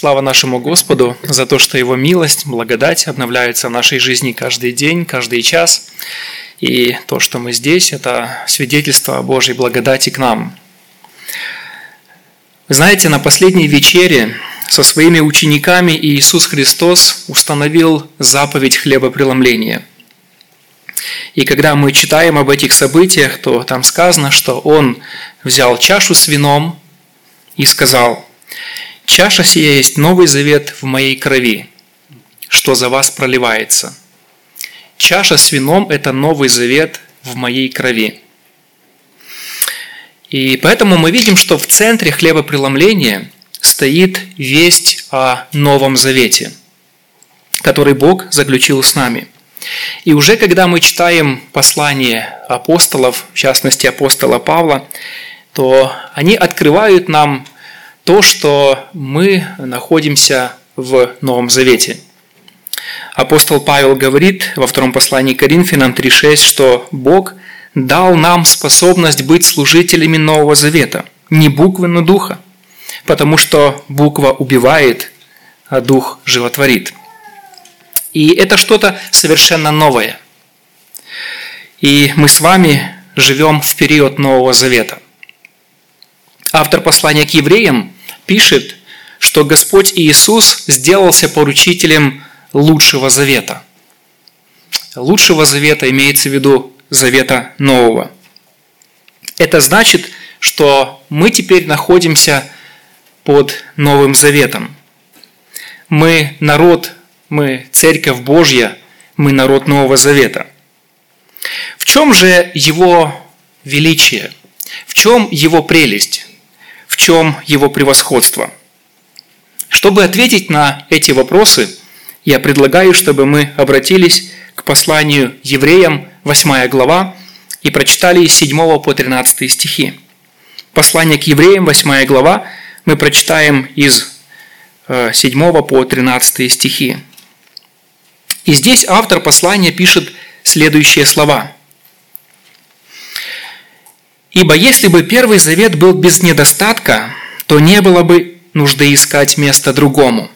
Слава нашему Господу за то, что Его милость, благодать обновляются в нашей жизни каждый день, каждый час. И то, что мы здесь, это свидетельство о Божьей благодати к нам. Вы знаете, на последней вечере со своими учениками Иисус Христос установил заповедь хлебопреломления. И когда мы читаем об этих событиях, то там сказано, что Он взял чашу с вином и сказал – Чаша сия есть новый завет в моей крови, что за вас проливается. Чаша с вином – это новый завет в моей крови. И поэтому мы видим, что в центре хлебопреломления стоит весть о Новом Завете, который Бог заключил с нами. И уже когда мы читаем послание апостолов, в частности апостола Павла, то они открывают нам то, что мы находимся в Новом Завете. Апостол Павел говорит во втором послании к Коринфянам 3.6, что Бог дал нам способность быть служителями Нового Завета, не буквы, но духа, потому что буква убивает, а дух животворит. И это что-то совершенно новое. И мы с вами живем в период Нового Завета. Автор послания к евреям пишет, что Господь Иисус сделался поручителем лучшего завета. Лучшего завета имеется в виду завета нового. Это значит, что мы теперь находимся под Новым Заветом. Мы народ, мы Церковь Божья, мы народ Нового Завета. В чем же его величие? В чем его прелесть? Чем его превосходство. Чтобы ответить на эти вопросы, я предлагаю, чтобы мы обратились к посланию евреям, 8 глава, и прочитали с 7 по 13 стихи. Послание к евреям, 8 глава, мы прочитаем из 7 э, по 13 стихи. И здесь автор послания пишет следующие слова – Ибо если бы Первый Завет был без недостатка, то не было бы нужды искать место другому.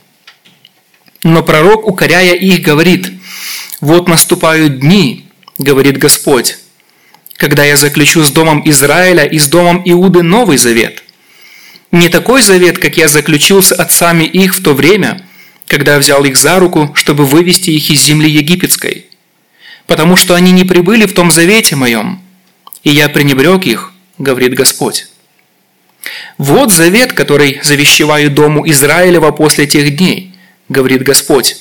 Но пророк, укоряя их, говорит, «Вот наступают дни, — говорит Господь, — когда я заключу с домом Израиля и с домом Иуды новый завет. Не такой завет, как я заключил с отцами их в то время, когда взял их за руку, чтобы вывести их из земли египетской. Потому что они не прибыли в том завете моем, и я пренебрег их, говорит Господь. Вот завет, который завещеваю дому Израилева после тех дней, говорит Господь.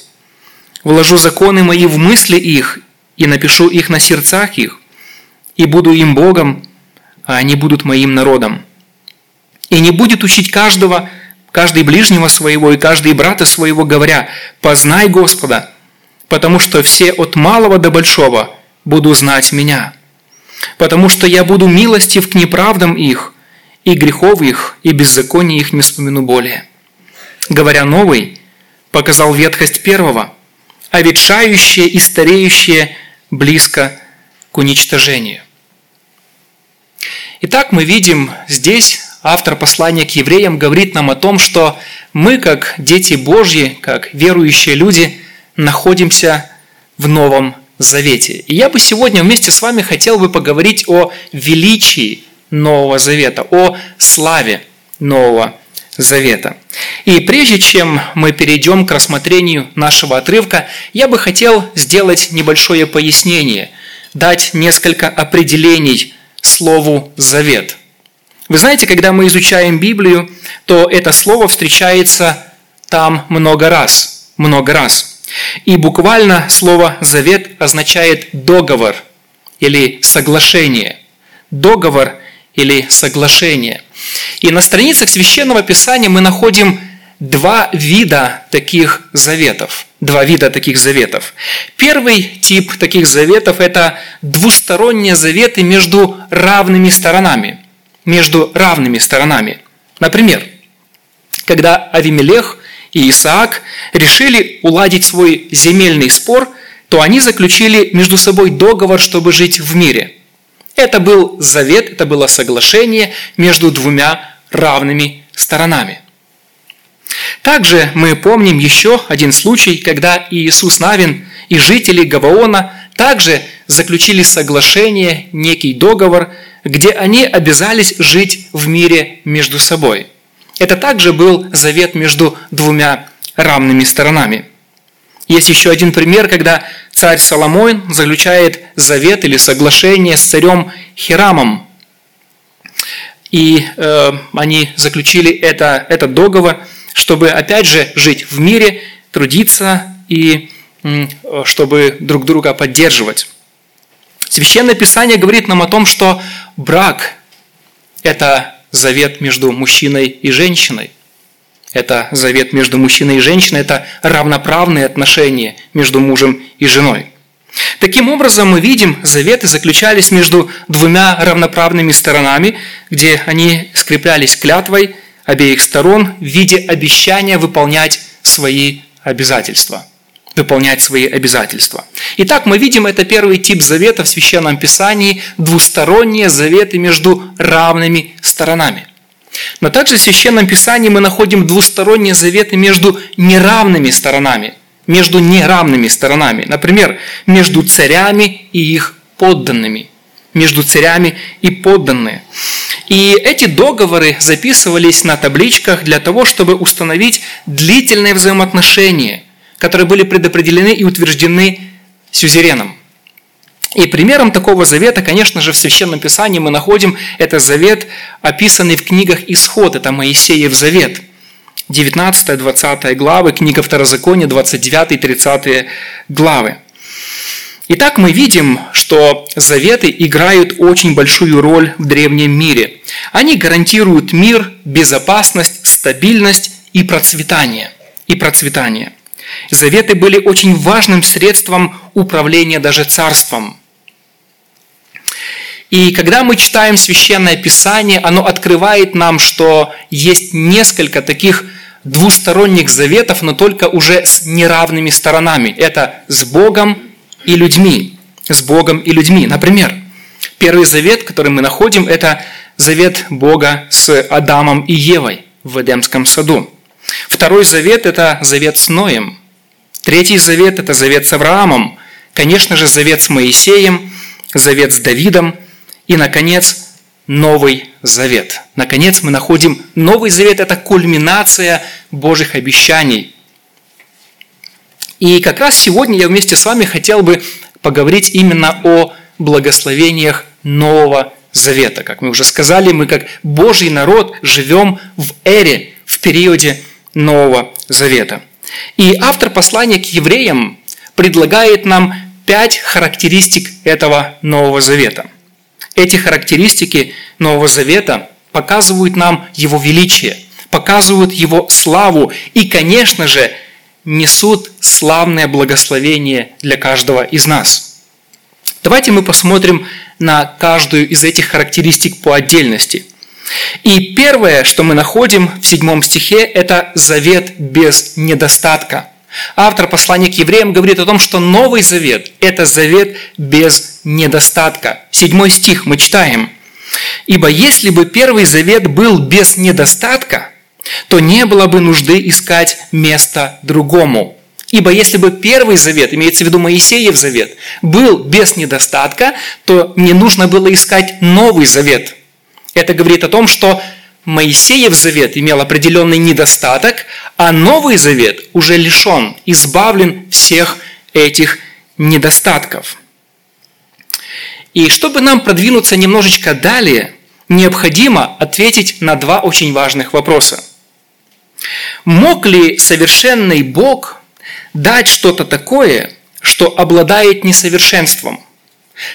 Вложу законы мои в мысли их и напишу их на сердцах их, и буду им Богом, а они будут моим народом. И не будет учить каждого, каждый ближнего своего и каждый брата своего, говоря, «Познай Господа, потому что все от малого до большого буду знать Меня» потому что я буду милостив к неправдам их, и грехов их, и беззаконий их не вспомину более. Говоря новый, показал ветхость первого, а ветшающее и стареющее близко к уничтожению. Итак, мы видим здесь, автор послания к евреям говорит нам о том, что мы, как дети Божьи, как верующие люди, находимся в Новом Завете. И я бы сегодня вместе с вами хотел бы поговорить о величии Нового Завета, о славе Нового Завета. И прежде чем мы перейдем к рассмотрению нашего отрывка, я бы хотел сделать небольшое пояснение, дать несколько определений слову «завет». Вы знаете, когда мы изучаем Библию, то это слово встречается там много раз, много раз – и буквально слово «завет» означает «договор» или «соглашение». Договор или соглашение. И на страницах Священного Писания мы находим два вида таких заветов. Два вида таких заветов. Первый тип таких заветов – это двусторонние заветы между равными сторонами. Между равными сторонами. Например, когда Авимелех и Исаак решили уладить свой земельный спор, то они заключили между собой договор, чтобы жить в мире. Это был завет, это было соглашение между двумя равными сторонами. Также мы помним еще один случай, когда Иисус Навин и жители Гаваона также заключили соглашение, некий договор, где они обязались жить в мире между собой. Это также был завет между двумя равными сторонами. Есть еще один пример, когда царь Соломон заключает завет или соглашение с царем Хирамом. И э, они заключили это, этот договор, чтобы опять же жить в мире, трудиться и э, чтобы друг друга поддерживать. Священное Писание говорит нам о том, что брак – это завет между мужчиной и женщиной – это завет между мужчиной и женщиной, это равноправные отношения между мужем и женой. Таким образом, мы видим, заветы заключались между двумя равноправными сторонами, где они скреплялись клятвой обеих сторон в виде обещания выполнять свои обязательства. Выполнять свои обязательства. Итак, мы видим, это первый тип завета в Священном Писании, двусторонние заветы между равными сторонами. Но также в Священном Писании мы находим двусторонние заветы между неравными сторонами, между неравными сторонами. Например, между царями и их подданными. Между царями и подданные. И эти договоры записывались на табличках для того, чтобы установить длительные взаимоотношения, которые были предопределены и утверждены сюзереном. И примером такого завета, конечно же, в Священном Писании мы находим это завет, описанный в книгах Исход, это Моисеев завет. 19-20 главы, книга Второзакония, 29-30 главы. Итак, мы видим, что заветы играют очень большую роль в древнем мире. Они гарантируют мир, безопасность, стабильность и процветание. И процветание. Заветы были очень важным средством управления даже царством – и когда мы читаем Священное Писание, оно открывает нам, что есть несколько таких двусторонних заветов, но только уже с неравными сторонами. Это с Богом и людьми. С Богом и людьми. Например, первый завет, который мы находим, это завет Бога с Адамом и Евой в Эдемском саду. Второй завет – это завет с Ноем. Третий завет – это завет с Авраамом. Конечно же, завет с Моисеем, завет с Давидом – и, наконец, Новый Завет. Наконец, мы находим Новый Завет – это кульминация Божьих обещаний. И как раз сегодня я вместе с вами хотел бы поговорить именно о благословениях Нового Завета. Как мы уже сказали, мы как Божий народ живем в эре, в периоде Нового Завета. И автор послания к евреям предлагает нам пять характеристик этого Нового Завета – эти характеристики Нового Завета показывают нам Его величие, показывают Его славу и, конечно же, несут славное благословение для каждого из нас. Давайте мы посмотрим на каждую из этих характеристик по отдельности. И первое, что мы находим в седьмом стихе, это завет без недостатка. Автор послания к евреям говорит о том, что Новый Завет – это завет без недостатка. Седьмой стих мы читаем. «Ибо если бы Первый Завет был без недостатка, то не было бы нужды искать место другому». Ибо если бы Первый Завет, имеется в виду Моисеев Завет, был без недостатка, то не нужно было искать Новый Завет. Это говорит о том, что Моисеев завет имел определенный недостаток, а Новый завет уже лишен, избавлен всех этих недостатков. И чтобы нам продвинуться немножечко далее, необходимо ответить на два очень важных вопроса. Мог ли совершенный Бог дать что-то такое, что обладает несовершенством –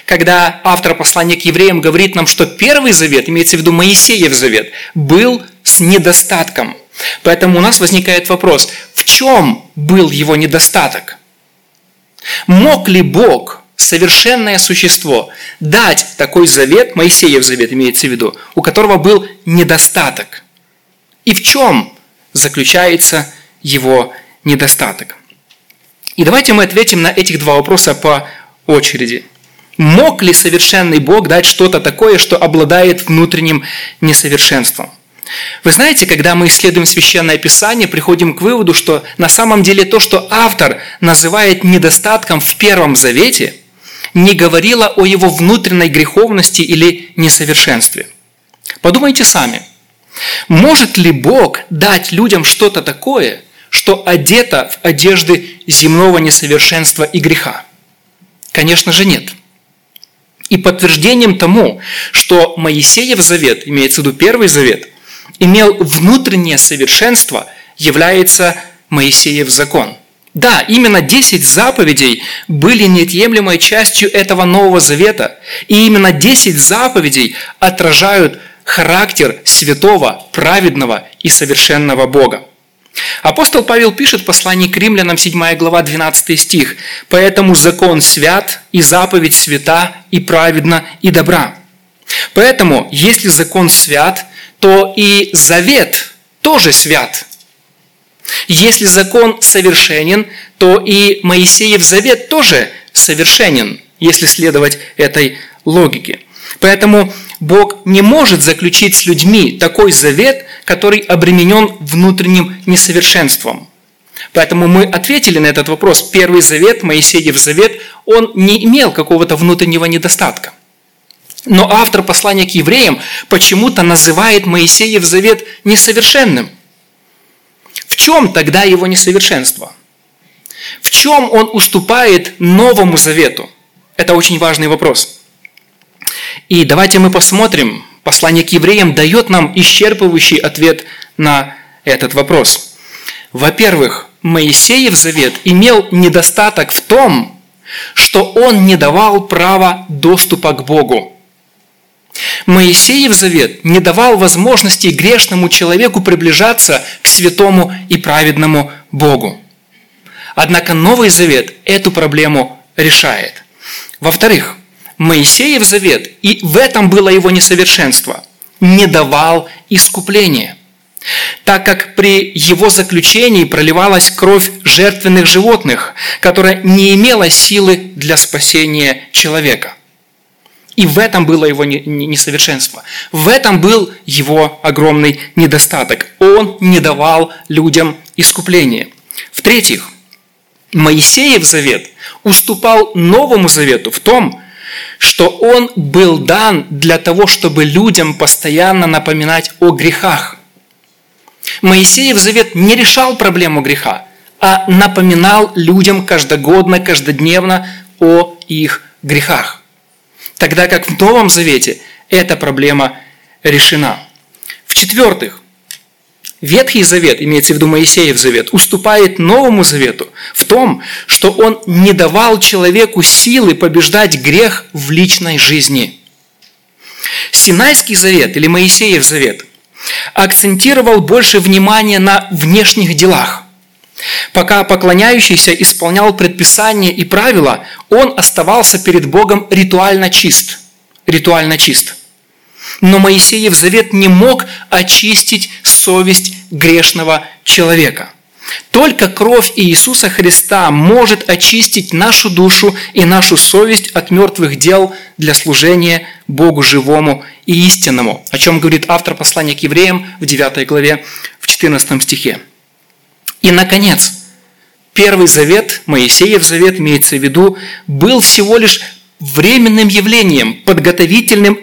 когда автор послания к евреям говорит нам, что Первый Завет, имеется в виду Моисеев Завет, был с недостатком. Поэтому у нас возникает вопрос, в чем был его недостаток? Мог ли Бог, совершенное существо, дать такой завет, Моисеев завет имеется в виду, у которого был недостаток? И в чем заключается его недостаток? И давайте мы ответим на этих два вопроса по очереди – Мог ли совершенный Бог дать что-то такое, что обладает внутренним несовершенством? Вы знаете, когда мы исследуем Священное Писание, приходим к выводу, что на самом деле то, что автор называет недостатком в Первом Завете, не говорило о его внутренней греховности или несовершенстве. Подумайте сами. Может ли Бог дать людям что-то такое, что одето в одежды земного несовершенства и греха? Конечно же нет. И подтверждением тому, что Моисеев завет, имеется в виду Первый завет, имел внутреннее совершенство, является Моисеев закон. Да, именно 10 заповедей были неотъемлемой частью этого Нового Завета. И именно 10 заповедей отражают характер святого, праведного и совершенного Бога. Апостол Павел пишет в послании к римлянам 7 глава 12 стих «Поэтому закон свят, и заповедь свята, и праведна, и добра». Поэтому, если закон свят, то и завет тоже свят. Если закон совершенен, то и Моисеев завет тоже совершенен, если следовать этой логике. Поэтому Бог не может заключить с людьми такой завет, который обременен внутренним несовершенством. Поэтому мы ответили на этот вопрос. Первый завет, Моисеев завет, он не имел какого-то внутреннего недостатка. Но автор послания к евреям почему-то называет Моисеев завет несовершенным. В чем тогда его несовершенство? В чем он уступает Новому Завету? Это очень важный вопрос. И давайте мы посмотрим, послание к евреям дает нам исчерпывающий ответ на этот вопрос. Во-первых, Моисеев завет имел недостаток в том, что он не давал права доступа к Богу. Моисеев завет не давал возможности грешному человеку приближаться к святому и праведному Богу. Однако Новый Завет эту проблему решает. Во-вторых, Моисеев завет, и в этом было его несовершенство, не давал искупления, так как при его заключении проливалась кровь жертвенных животных, которая не имела силы для спасения человека. И в этом было его несовершенство. В этом был его огромный недостаток. Он не давал людям искупления. В-третьих, Моисеев завет уступал Новому завету в том, что он был дан для того, чтобы людям постоянно напоминать о грехах. Моисеев завет не решал проблему греха, а напоминал людям каждогодно, каждодневно о их грехах. Тогда как в Новом Завете эта проблема решена. В-четвертых, Ветхий Завет, имеется в виду Моисеев Завет, уступает Новому Завету в том, что он не давал человеку силы побеждать грех в личной жизни. Синайский Завет или Моисеев Завет акцентировал больше внимания на внешних делах. Пока поклоняющийся исполнял предписания и правила, он оставался перед Богом ритуально чист. Ритуально чист. Но Моисеев завет не мог очистить совесть грешного человека. Только кровь Иисуса Христа может очистить нашу душу и нашу совесть от мертвых дел для служения Богу живому и истинному, о чем говорит автор послания к евреям в 9 главе в 14 стихе. И, наконец, Первый завет, Моисеев завет, имеется в виду, был всего лишь временным явлением, подготовительным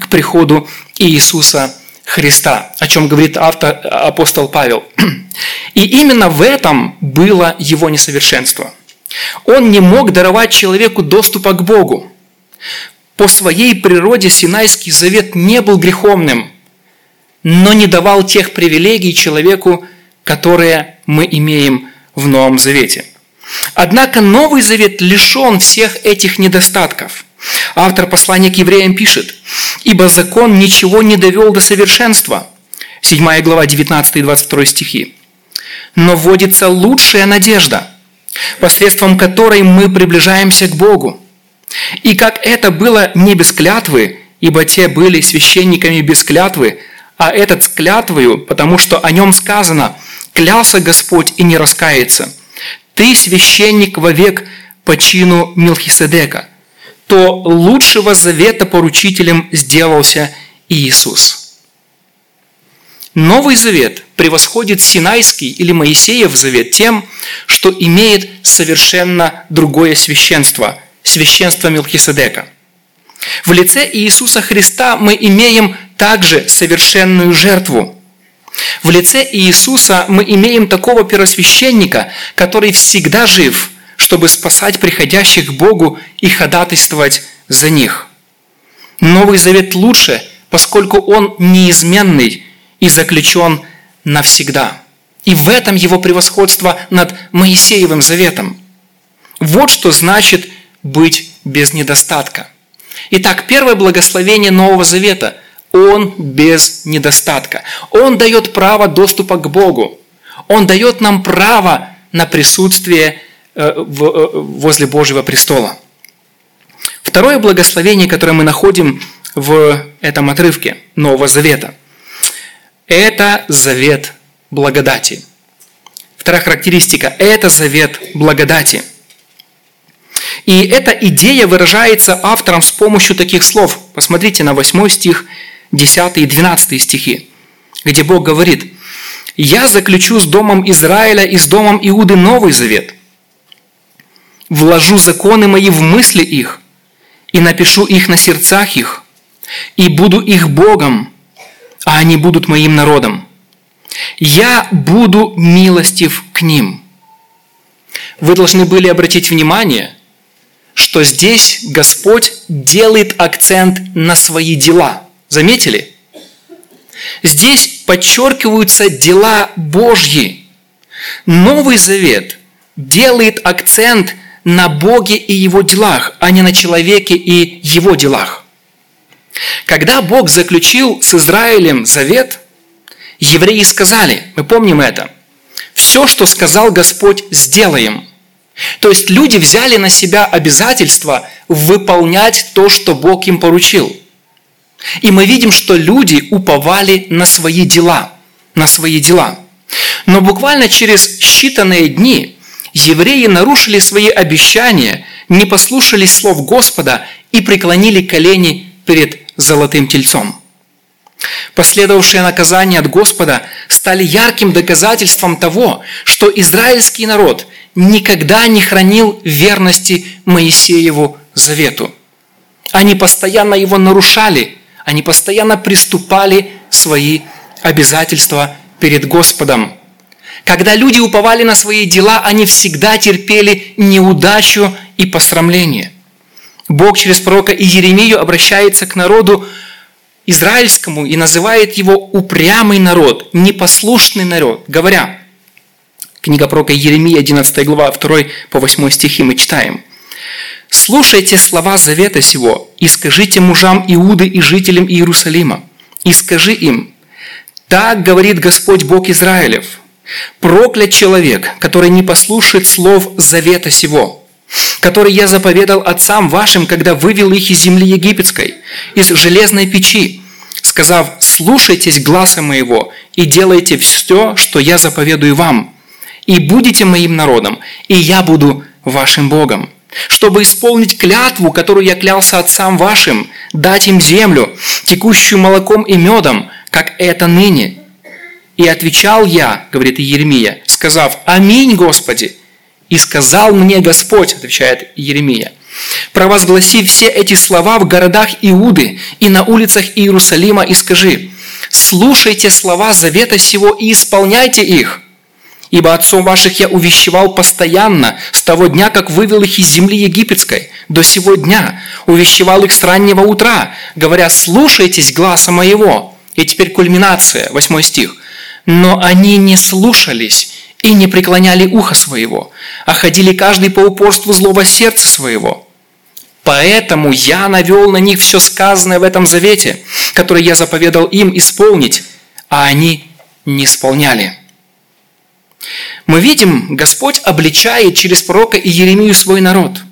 к приходу Иисуса Христа, о чем говорит автор, апостол Павел. И именно в этом было его несовершенство. Он не мог даровать человеку доступа к Богу. По своей природе Синайский завет не был греховным, но не давал тех привилегий человеку, которые мы имеем в Новом Завете – Однако Новый Завет лишен всех этих недостатков. Автор послания к евреям пишет, «Ибо закон ничего не довел до совершенства». 7 глава 19 и 22 стихи. «Но вводится лучшая надежда, посредством которой мы приближаемся к Богу. И как это было не без клятвы, ибо те были священниками без клятвы, а этот с клятвою, потому что о нем сказано, клялся Господь и не раскается» ты священник вовек по чину Милхиседека, то лучшего завета поручителем сделался Иисус. Новый Завет превосходит Синайский или Моисеев Завет тем, что имеет совершенно другое священство – священство Мелхиседека. В лице Иисуса Христа мы имеем также совершенную жертву. В лице Иисуса мы имеем такого первосвященника, который всегда жив, чтобы спасать приходящих к Богу и ходатайствовать за них. Новый Завет лучше, поскольку он неизменный и заключен навсегда. И в этом его превосходство над Моисеевым Заветом. Вот что значит быть без недостатка. Итак, первое благословение Нового Завета – он без недостатка. Он дает право доступа к Богу. Он дает нам право на присутствие возле Божьего престола. Второе благословение, которое мы находим в этом отрывке Нового Завета, это завет благодати. Вторая характеристика – это завет благодати – и эта идея выражается автором с помощью таких слов. Посмотрите на 8 стих, 10 и 12 стихи, где Бог говорит, «Я заключу с домом Израиля и с домом Иуды новый завет. Вложу законы мои в мысли их, и напишу их на сердцах их, и буду их Богом, а они будут моим народом. Я буду милостив к ним». Вы должны были обратить внимание – что здесь Господь делает акцент на свои дела. Заметили? Здесь подчеркиваются дела Божьи. Новый Завет делает акцент на Боге и Его делах, а не на человеке и Его делах. Когда Бог заключил с Израилем завет, евреи сказали, мы помним это, все, что сказал Господь, сделаем – то есть люди взяли на себя обязательство выполнять то, что Бог им поручил. И мы видим, что люди уповали на свои дела, на свои дела. Но буквально через считанные дни евреи нарушили свои обещания, не послушались слов Господа и преклонили колени перед золотым тельцом. Последовавшие наказания от Господа стали ярким доказательством того, что израильский народ никогда не хранил верности Моисееву завету. Они постоянно его нарушали, они постоянно приступали свои обязательства перед Господом. Когда люди уповали на свои дела, они всегда терпели неудачу и посрамление. Бог через пророка Иеремию обращается к народу израильскому и называет его упрямый народ, непослушный народ, говоря – Книга пророка Еремия, 11 глава, 2 по 8 стихи мы читаем. «Слушайте слова завета сего, и скажите мужам Иуды и жителям Иерусалима, и скажи им, так говорит Господь Бог Израилев, проклят человек, который не послушает слов завета сего, который я заповедал отцам вашим, когда вывел их из земли египетской, из железной печи, сказав, слушайтесь гласа моего и делайте все, что я заповедую вам, и будете моим народом, и я буду вашим Богом. Чтобы исполнить клятву, которую я клялся отцам вашим, дать им землю, текущую молоком и медом, как это ныне. И отвечал я, говорит Еремия, сказав, «Аминь, Господи!» И сказал мне Господь, отвечает Еремия, провозгласи все эти слова в городах Иуды и на улицах Иерусалима и скажи, слушайте слова завета сего и исполняйте их, Ибо отцом ваших я увещевал постоянно, с того дня, как вывел их из земли египетской, до сего дня. Увещевал их с раннего утра, говоря, слушайтесь гласа моего. И теперь кульминация, восьмой стих. Но они не слушались и не преклоняли ухо своего, а ходили каждый по упорству злого сердца своего. Поэтому я навел на них все сказанное в этом завете, который я заповедал им исполнить, а они не исполняли. Мы видим, Господь обличает через пророка Иеремию свой народ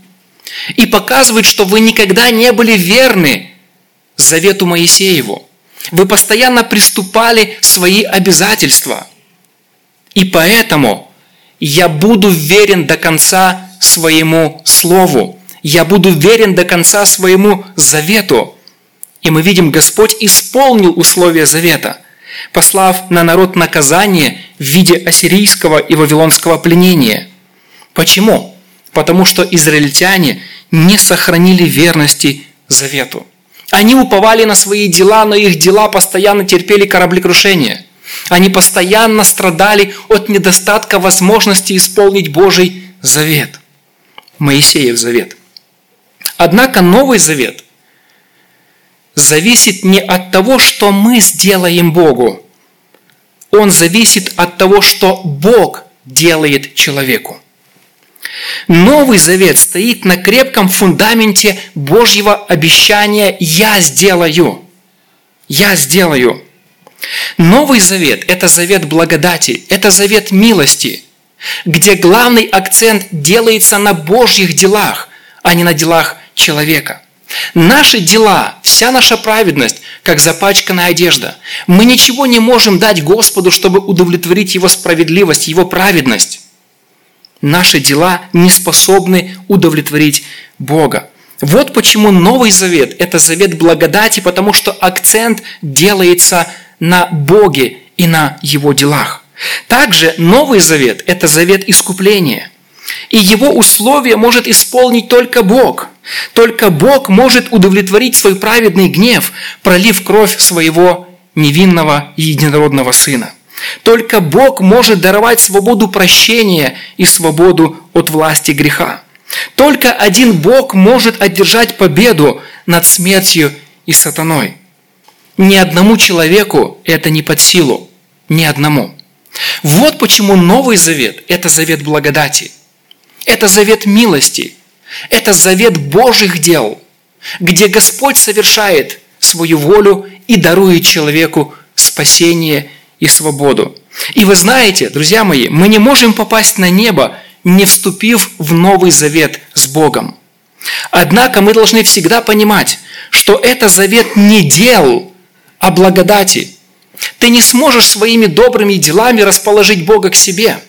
и показывает, что вы никогда не были верны завету Моисееву. Вы постоянно приступали свои обязательства. И поэтому я буду верен до конца своему слову. Я буду верен до конца своему завету. И мы видим, Господь исполнил условия завета. послав на народ наказание в виде ассирийского и вавилонского пленения. Почему? Потому что израильтяне не сохранили верности завету. Они уповали на свои дела, но их дела постоянно терпели кораблекрушение. Они постоянно страдали от недостатка возможности исполнить Божий завет. Моисеев завет. Однако Новый Завет зависит не от того, что мы сделаем Богу. Он зависит от того, что Бог делает человеку. Новый Завет стоит на крепком фундаменте Божьего обещания «Я сделаю». «Я сделаю». Новый Завет – это завет благодати, это завет милости, где главный акцент делается на Божьих делах, а не на делах человека. Наши дела, вся наша праведность, как запачканная одежда. Мы ничего не можем дать Господу, чтобы удовлетворить Его справедливость, Его праведность. Наши дела не способны удовлетворить Бога. Вот почему Новый Завет – это завет благодати, потому что акцент делается на Боге и на Его делах. Также Новый Завет – это завет искупления. И его условия может исполнить только Бог. Только Бог может удовлетворить свой праведный гнев, пролив кровь своего невинного и единородного Сына. Только Бог может даровать свободу прощения и свободу от власти греха. Только один Бог может одержать победу над смертью и сатаной. Ни одному человеку это не под силу. Ни одному. Вот почему Новый Завет – это завет благодати. Это завет милости. Это завет Божьих дел, где Господь совершает свою волю и дарует человеку спасение и свободу. И вы знаете, друзья мои, мы не можем попасть на небо, не вступив в Новый Завет с Богом. Однако мы должны всегда понимать, что это завет не дел, а благодати. Ты не сможешь своими добрыми делами расположить Бога к себе –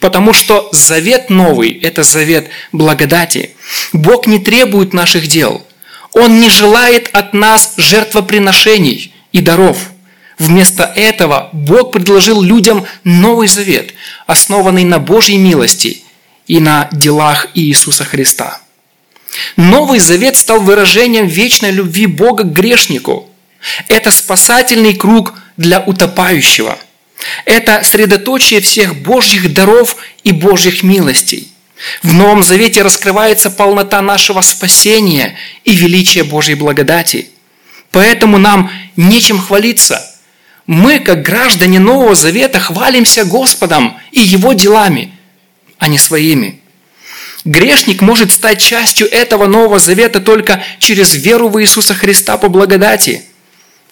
Потому что завет новый – это завет благодати. Бог не требует наших дел. Он не желает от нас жертвоприношений и даров. Вместо этого Бог предложил людям новый завет, основанный на Божьей милости и на делах Иисуса Христа. Новый завет стал выражением вечной любви Бога к грешнику. Это спасательный круг для утопающего. Это средоточие всех Божьих даров и Божьих милостей. В Новом Завете раскрывается полнота нашего спасения и величие Божьей благодати. Поэтому нам нечем хвалиться – мы, как граждане Нового Завета, хвалимся Господом и Его делами, а не своими. Грешник может стать частью этого Нового Завета только через веру в Иисуса Христа по благодати.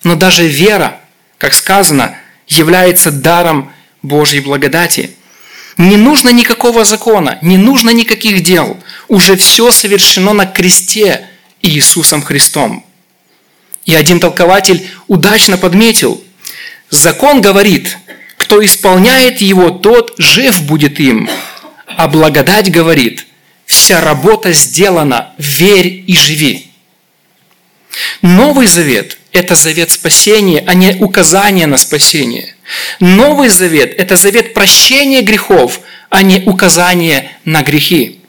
Но даже вера, как сказано, является даром Божьей благодати. Не нужно никакого закона, не нужно никаких дел. Уже все совершено на кресте Иисусом Христом. И один толкователь удачно подметил – Закон говорит, кто исполняет его, тот жив будет им. А благодать говорит, вся работа сделана, верь и живи. Новый завет – это завет спасения, а не указание на спасение. Новый завет – это завет прощения грехов, а не указание на грехи.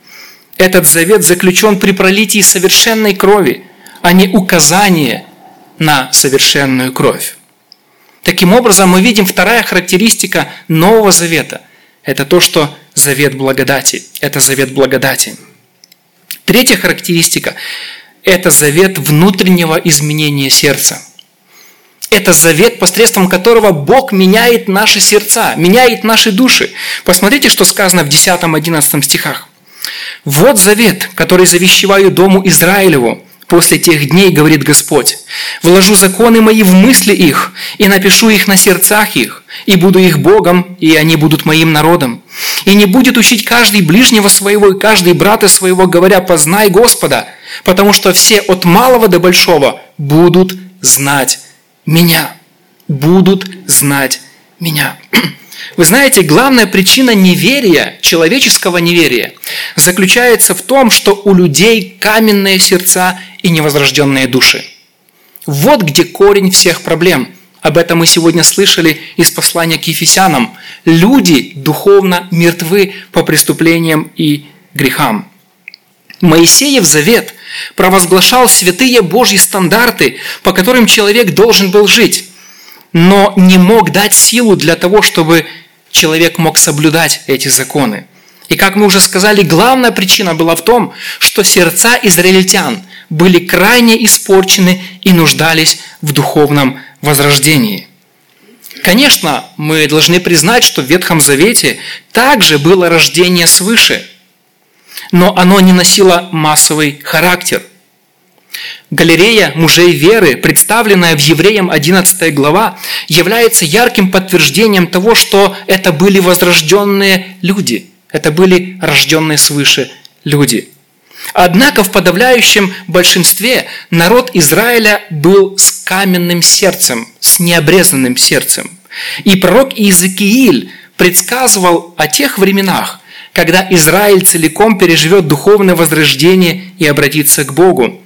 Этот завет заключен при пролитии совершенной крови, а не указание на совершенную кровь. Таким образом, мы видим вторая характеристика Нового Завета. Это то, что завет благодати. Это завет благодати. Третья характеристика – это завет внутреннего изменения сердца. Это завет, посредством которого Бог меняет наши сердца, меняет наши души. Посмотрите, что сказано в 10-11 стихах. «Вот завет, который завещеваю дому Израилеву, После тех дней, говорит Господь, вложу законы мои в мысли их, и напишу их на сердцах их, и буду их Богом, и они будут моим народом. И не будет учить каждый ближнего своего и каждый брата своего, говоря, познай Господа, потому что все от малого до большого будут знать меня. Будут знать меня. Вы знаете, главная причина неверия, человеческого неверия, заключается в том, что у людей каменные сердца и невозрожденные души. Вот где корень всех проблем. Об этом мы сегодня слышали из послания к Ефесянам. Люди духовно мертвы по преступлениям и грехам. Моисеев завет провозглашал святые Божьи стандарты, по которым человек должен был жить, но не мог дать силу для того, чтобы человек мог соблюдать эти законы. И как мы уже сказали, главная причина была в том, что сердца израильтян были крайне испорчены и нуждались в духовном возрождении. Конечно, мы должны признать, что в Ветхом Завете также было рождение свыше, но оно не носило массовый характер. Галерея мужей веры, представленная в Евреям 11 глава, является ярким подтверждением того, что это были возрожденные люди, это были рожденные свыше люди – Однако в подавляющем большинстве народ Израиля был с каменным сердцем, с необрезанным сердцем. И пророк Иезекииль предсказывал о тех временах, когда Израиль целиком переживет духовное возрождение и обратится к Богу.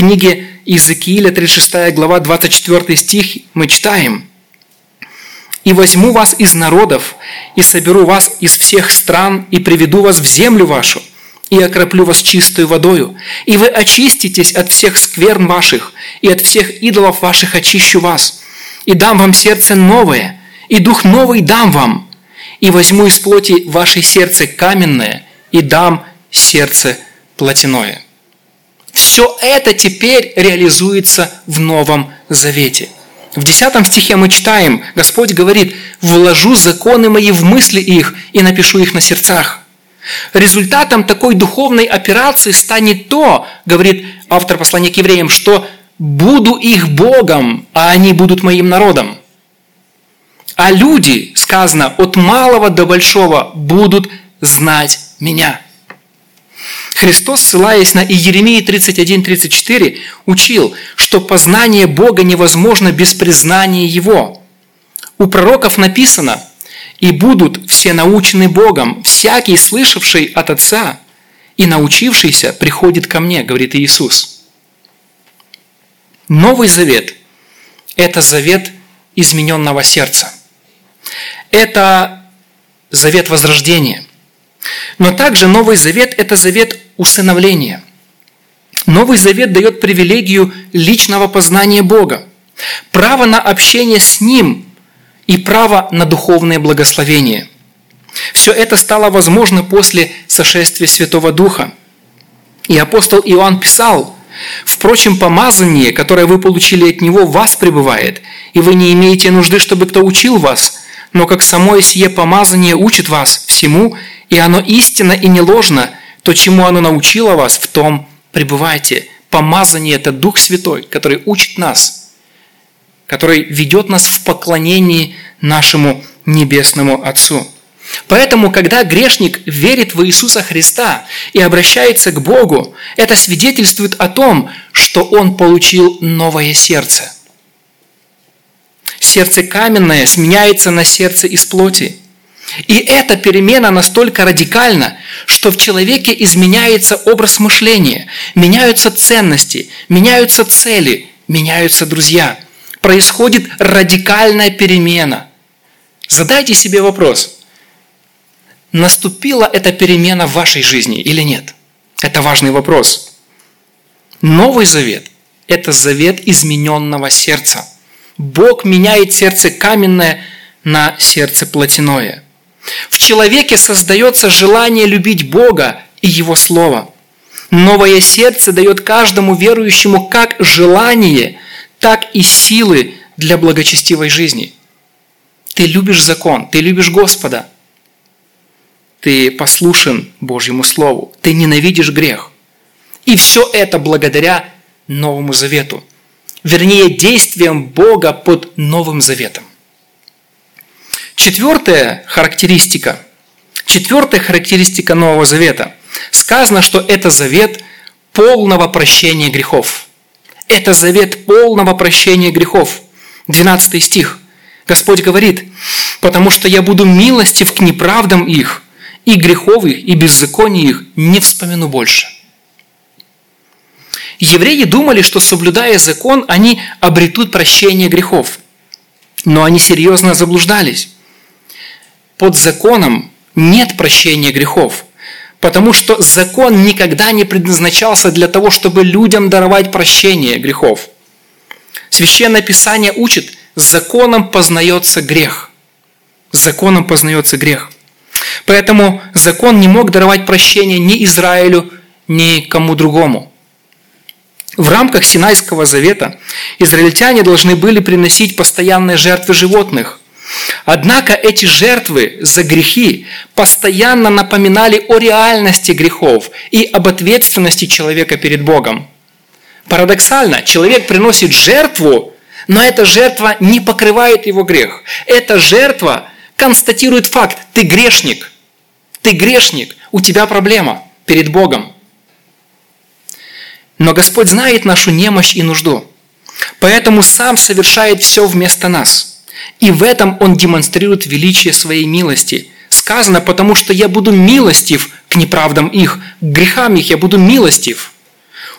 Книге Иезекииля, 36 глава, 24 стих мы читаем – «И возьму вас из народов, и соберу вас из всех стран, и приведу вас в землю вашу, и окроплю вас чистой водою, и вы очиститесь от всех скверн ваших, и от всех идолов ваших очищу вас, и дам вам сердце новое, и дух новый дам вам, и возьму из плоти ваше сердце каменное, и дам сердце плотяное». Все это теперь реализуется в Новом Завете. В 10 стихе мы читаем, Господь говорит, «Вложу законы мои в мысли их и напишу их на сердцах». Результатом такой духовной операции станет то, говорит автор послания к евреям, что буду их Богом, а они будут моим народом. А люди, сказано, от малого до большого будут знать меня. Христос, ссылаясь на Иеремии 31-34, учил, что познание Бога невозможно без признания Его. У пророков написано – и будут все научены Богом, всякий, слышавший от Отца и научившийся, приходит ко мне, говорит Иисус. Новый завет – это завет измененного сердца. Это завет возрождения. Но также Новый Завет – это завет усыновления. Новый Завет дает привилегию личного познания Бога, право на общение с Ним и право на духовное благословение. Все это стало возможно после сошествия Святого Духа. И апостол Иоанн писал, «Впрочем, помазание, которое вы получили от Него, вас пребывает, и вы не имеете нужды, чтобы кто учил вас, но как самое сие помазание учит вас всему, и оно истинно и не ложно, то, чему оно научило вас, в том пребывайте». Помазание – это Дух Святой, который учит нас – который ведет нас в поклонении нашему Небесному Отцу. Поэтому, когда грешник верит в Иисуса Христа и обращается к Богу, это свидетельствует о том, что он получил новое сердце. Сердце каменное сменяется на сердце из плоти. И эта перемена настолько радикальна, что в человеке изменяется образ мышления, меняются ценности, меняются цели, меняются друзья – происходит радикальная перемена. Задайте себе вопрос, наступила эта перемена в вашей жизни или нет? Это важный вопрос. Новый завет – это завет измененного сердца. Бог меняет сердце каменное на сердце плотяное. В человеке создается желание любить Бога и Его Слово. Новое сердце дает каждому верующему как желание – так и силы для благочестивой жизни. Ты любишь закон, ты любишь Господа, ты послушен Божьему Слову, ты ненавидишь грех. И все это благодаря Новому Завету. Вернее, действиям Бога под Новым Заветом. Четвертая характеристика. Четвертая характеристика Нового Завета. Сказано, что это завет полного прощения грехов – это завет полного прощения грехов. 12 стих. Господь говорит, «Потому что я буду милостив к неправдам их, и грехов их, и беззаконий их не вспомину больше». Евреи думали, что соблюдая закон, они обретут прощение грехов. Но они серьезно заблуждались. Под законом нет прощения грехов, потому что закон никогда не предназначался для того, чтобы людям даровать прощение грехов. Священное Писание учит, законом познается грех. Законом познается грех. Поэтому закон не мог даровать прощение ни Израилю, ни кому другому. В рамках Синайского завета израильтяне должны были приносить постоянные жертвы животных. Однако эти жертвы за грехи постоянно напоминали о реальности грехов и об ответственности человека перед Богом. Парадоксально, человек приносит жертву, но эта жертва не покрывает его грех. Эта жертва констатирует факт, ты грешник. Ты грешник, у тебя проблема перед Богом. Но Господь знает нашу немощь и нужду. Поэтому сам совершает все вместо нас. И в этом Он демонстрирует величие своей милости. Сказано, потому что я буду милостив к неправдам их, к грехам их я буду милостив.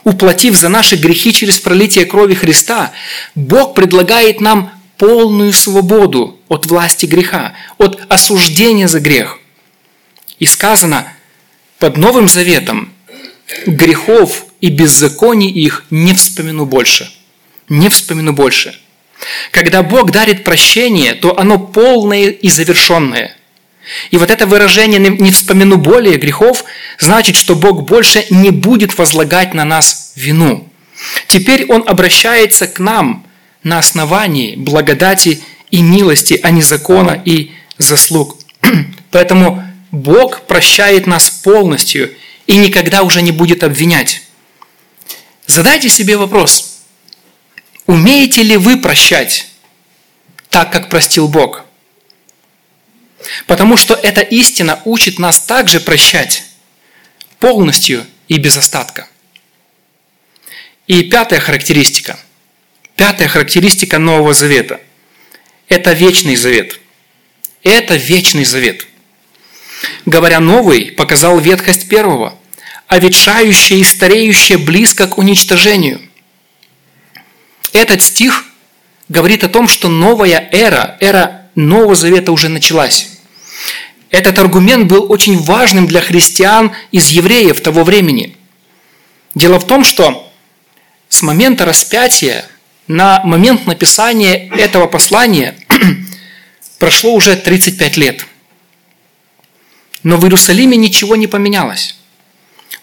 Уплатив за наши грехи через пролитие крови Христа, Бог предлагает нам полную свободу от власти греха, от осуждения за грех. И сказано, под Новым Заветом грехов и беззаконий их не вспомину больше. Не вспомину больше. Когда Бог дарит прощение, то оно полное и завершенное. И вот это выражение «не вспомину более грехов» значит, что Бог больше не будет возлагать на нас вину. Теперь Он обращается к нам на основании благодати и милости, а не закона и заслуг. Поэтому Бог прощает нас полностью и никогда уже не будет обвинять. Задайте себе вопрос, умеете ли вы прощать так, как простил Бог? Потому что эта истина учит нас также прощать полностью и без остатка. И пятая характеристика. Пятая характеристика Нового Завета – это вечный завет. Это вечный завет. Говоря «новый», показал ветхость первого – а ветшающее и стареющее близко к уничтожению. Этот стих говорит о том, что новая эра, эра Нового Завета уже началась. Этот аргумент был очень важным для христиан из евреев того времени. Дело в том, что с момента распятия на момент написания этого послания прошло уже 35 лет. Но в Иерусалиме ничего не поменялось.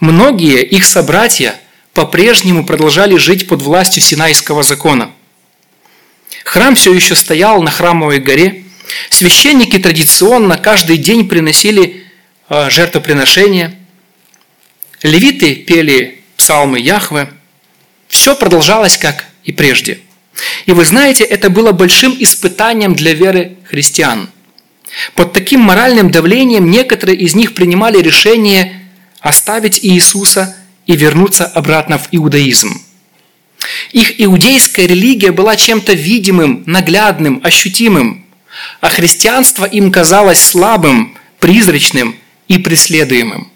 Многие их собратья по-прежнему продолжали жить под властью Синайского закона. Храм все еще стоял на храмовой горе. Священники традиционно каждый день приносили а, жертвоприношения. Левиты пели псалмы Яхве. Все продолжалось как и прежде. И вы знаете, это было большим испытанием для веры христиан. Под таким моральным давлением некоторые из них принимали решение оставить Иисуса и вернуться обратно в иудаизм. Их иудейская религия была чем-то видимым, наглядным, ощутимым, а христианство им казалось слабым, призрачным и преследуемым.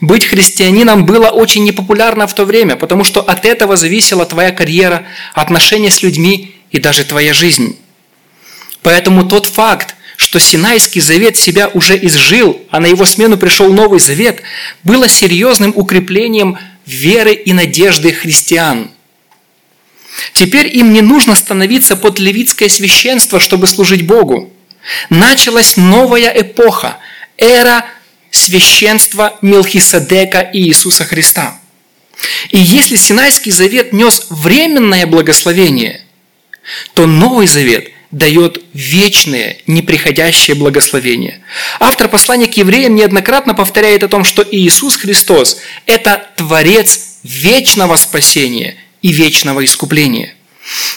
Быть христианином было очень непопулярно в то время, потому что от этого зависела твоя карьера, отношения с людьми и даже твоя жизнь. Поэтому тот факт, что Синайский завет себя уже изжил, а на его смену пришел Новый Завет, было серьезным укреплением веры и надежды христиан. Теперь им не нужно становиться под левитское священство, чтобы служить Богу. Началась новая эпоха, эра священства Мелхиседека и Иисуса Христа. И если Синайский завет нес временное благословение, то Новый Завет – дает вечное, неприходящее благословение. Автор послания к евреям неоднократно повторяет о том, что Иисус Христос – это Творец вечного спасения и вечного искупления.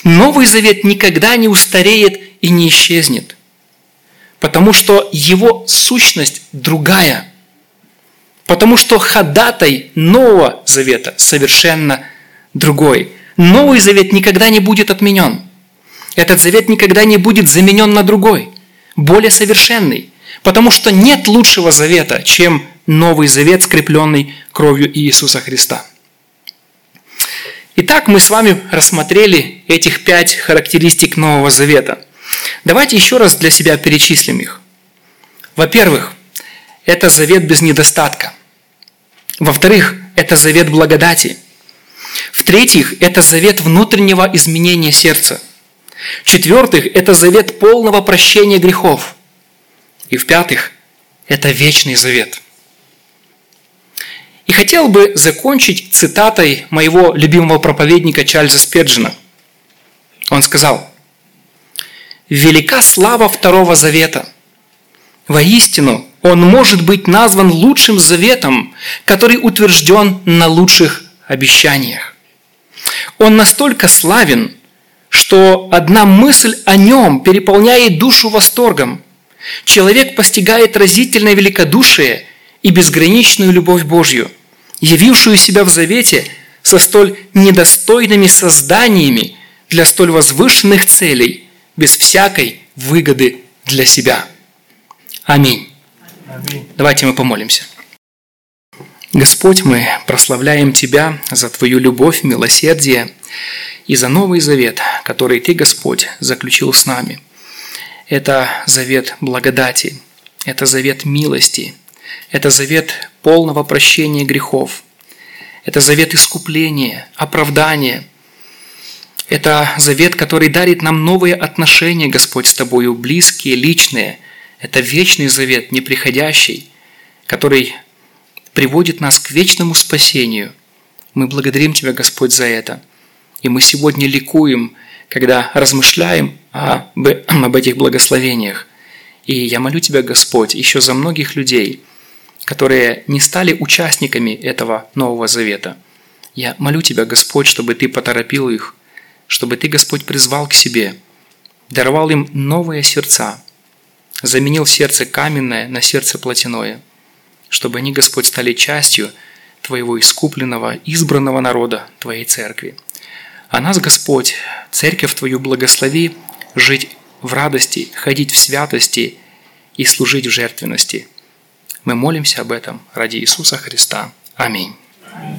Новый Завет никогда не устареет и не исчезнет, потому что его сущность другая, потому что ходатай Нового Завета совершенно другой. Новый Завет никогда не будет отменен – этот завет никогда не будет заменен на другой, более совершенный, потому что нет лучшего завета, чем Новый Завет, скрепленный кровью Иисуса Христа. Итак, мы с вами рассмотрели этих пять характеристик Нового Завета. Давайте еще раз для себя перечислим их. Во-первых, это завет без недостатка. Во-вторых, это завет благодати. В-третьих, это завет внутреннего изменения сердца. В-четвертых, это завет полного прощения грехов. И в-пятых, это вечный завет. И хотел бы закончить цитатой моего любимого проповедника Чарльза Спеджина. Он сказал, «Велика слава Второго Завета. Воистину, он может быть назван лучшим заветом, который утвержден на лучших обещаниях. Он настолько славен, что одна мысль о нем переполняет душу восторгом. Человек постигает разительное великодушие и безграничную любовь Божью, явившую себя в завете со столь недостойными созданиями для столь возвышенных целей, без всякой выгоды для себя. Аминь. Аминь. Давайте мы помолимся. Господь, мы прославляем Тебя за Твою любовь, милосердие и за Новый Завет, который Ты, Господь, заключил с нами. Это завет благодати, это завет милости, это завет полного прощения грехов, это завет искупления, оправдания, это завет, который дарит нам новые отношения, Господь, с Тобою, близкие, личные. Это вечный завет, неприходящий, который приводит нас к вечному спасению. Мы благодарим Тебя, Господь, за это. И мы сегодня ликуем, когда размышляем об, об этих благословениях. И я молю Тебя, Господь, еще за многих людей, которые не стали участниками этого Нового Завета. Я молю Тебя, Господь, чтобы Ты поторопил их, чтобы Ты, Господь, призвал к себе, даровал им новые сердца, заменил сердце каменное на сердце плотяное – чтобы они, Господь, стали частью Твоего искупленного, избранного народа, Твоей церкви. А нас, Господь, церковь Твою благослови жить в радости, ходить в святости и служить в жертвенности. Мы молимся об этом ради Иисуса Христа. Аминь.